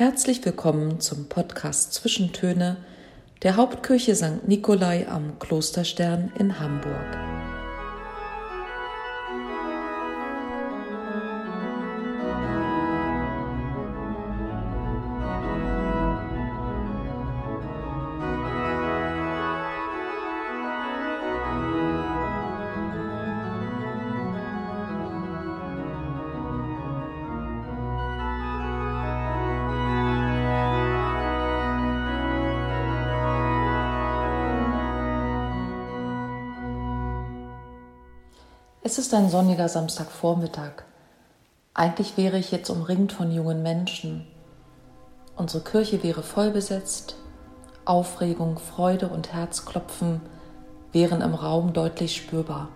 Herzlich willkommen zum Podcast Zwischentöne der Hauptkirche St. Nikolai am Klosterstern in Hamburg. Es ist ein sonniger Samstagvormittag. Eigentlich wäre ich jetzt umringt von jungen Menschen. Unsere Kirche wäre voll besetzt. Aufregung, Freude und Herzklopfen wären im Raum deutlich spürbar.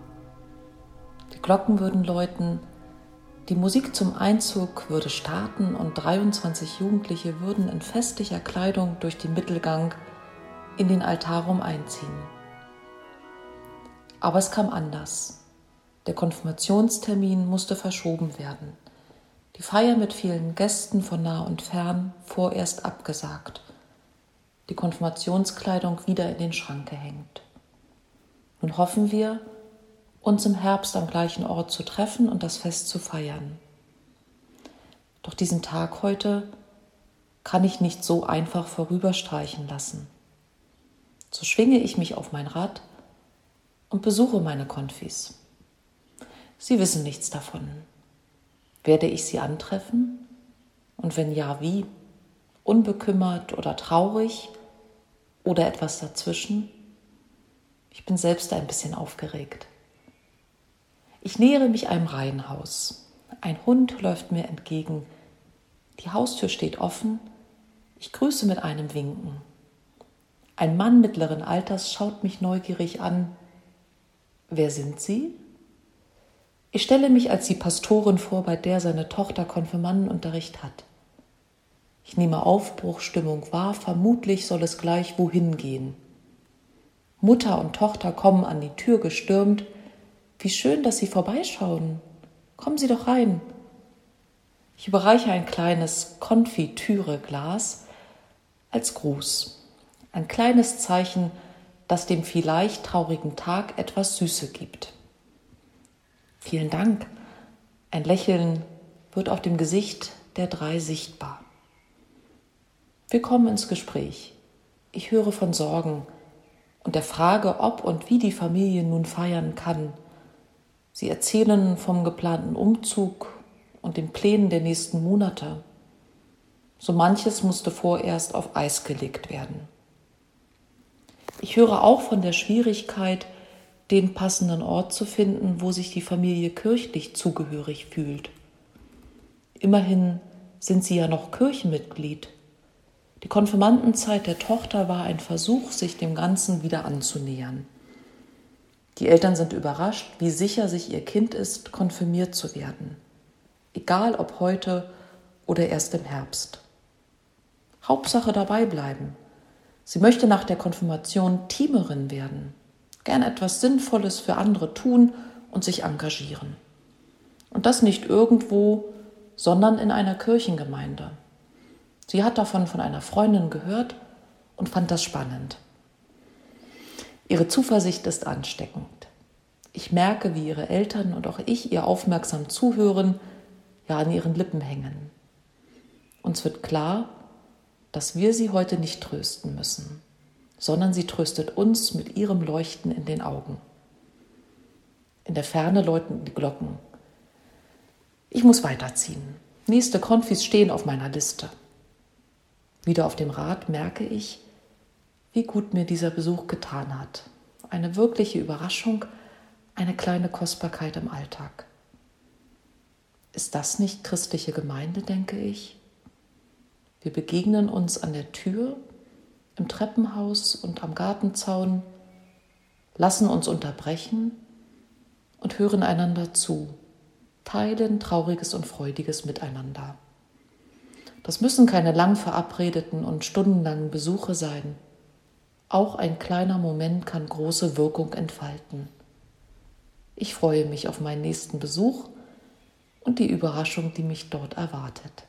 Die Glocken würden läuten, die Musik zum Einzug würde starten und 23 Jugendliche würden in festlicher Kleidung durch den Mittelgang in den Altarraum einziehen. Aber es kam anders. Der Konfirmationstermin musste verschoben werden. Die Feier mit vielen Gästen von nah und fern vorerst abgesagt. Die Konfirmationskleidung wieder in den Schrank gehängt. Nun hoffen wir, uns im Herbst am gleichen Ort zu treffen und das Fest zu feiern. Doch diesen Tag heute kann ich nicht so einfach vorüberstreichen lassen. So schwinge ich mich auf mein Rad und besuche meine Konfis. Sie wissen nichts davon. Werde ich sie antreffen? Und wenn ja, wie? Unbekümmert oder traurig oder etwas dazwischen? Ich bin selbst ein bisschen aufgeregt. Ich nähere mich einem Reihenhaus. Ein Hund läuft mir entgegen. Die Haustür steht offen. Ich grüße mit einem Winken. Ein Mann mittleren Alters schaut mich neugierig an. Wer sind Sie? Ich stelle mich als die Pastorin vor, bei der seine Tochter Konfirmandenunterricht hat. Ich nehme Aufbruchstimmung wahr, vermutlich soll es gleich wohin gehen. Mutter und Tochter kommen an die Tür gestürmt. Wie schön, dass Sie vorbeischauen. Kommen Sie doch rein. Ich überreiche ein kleines Konfitüreglas als Gruß. Ein kleines Zeichen, das dem vielleicht traurigen Tag etwas Süße gibt. Vielen Dank. Ein Lächeln wird auf dem Gesicht der drei sichtbar. Wir kommen ins Gespräch. Ich höre von Sorgen und der Frage, ob und wie die Familie nun feiern kann. Sie erzählen vom geplanten Umzug und den Plänen der nächsten Monate. So manches musste vorerst auf Eis gelegt werden. Ich höre auch von der Schwierigkeit, den passenden Ort zu finden, wo sich die Familie kirchlich zugehörig fühlt. Immerhin sind sie ja noch Kirchenmitglied. Die Konfirmandenzeit der Tochter war ein Versuch, sich dem Ganzen wieder anzunähern. Die Eltern sind überrascht, wie sicher sich ihr Kind ist, konfirmiert zu werden. Egal ob heute oder erst im Herbst. Hauptsache dabei bleiben. Sie möchte nach der Konfirmation Teamerin werden gern etwas Sinnvolles für andere tun und sich engagieren. Und das nicht irgendwo, sondern in einer Kirchengemeinde. Sie hat davon von einer Freundin gehört und fand das spannend. Ihre Zuversicht ist ansteckend. Ich merke, wie ihre Eltern und auch ich ihr aufmerksam zuhören, ja an ihren Lippen hängen. Uns wird klar, dass wir sie heute nicht trösten müssen sondern sie tröstet uns mit ihrem Leuchten in den Augen. In der Ferne läuten die Glocken. Ich muss weiterziehen. Nächste Konfis stehen auf meiner Liste. Wieder auf dem Rad merke ich, wie gut mir dieser Besuch getan hat. Eine wirkliche Überraschung, eine kleine Kostbarkeit im Alltag. Ist das nicht christliche Gemeinde, denke ich? Wir begegnen uns an der Tür im Treppenhaus und am Gartenzaun, lassen uns unterbrechen und hören einander zu, teilen Trauriges und Freudiges miteinander. Das müssen keine lang verabredeten und stundenlangen Besuche sein. Auch ein kleiner Moment kann große Wirkung entfalten. Ich freue mich auf meinen nächsten Besuch und die Überraschung, die mich dort erwartet.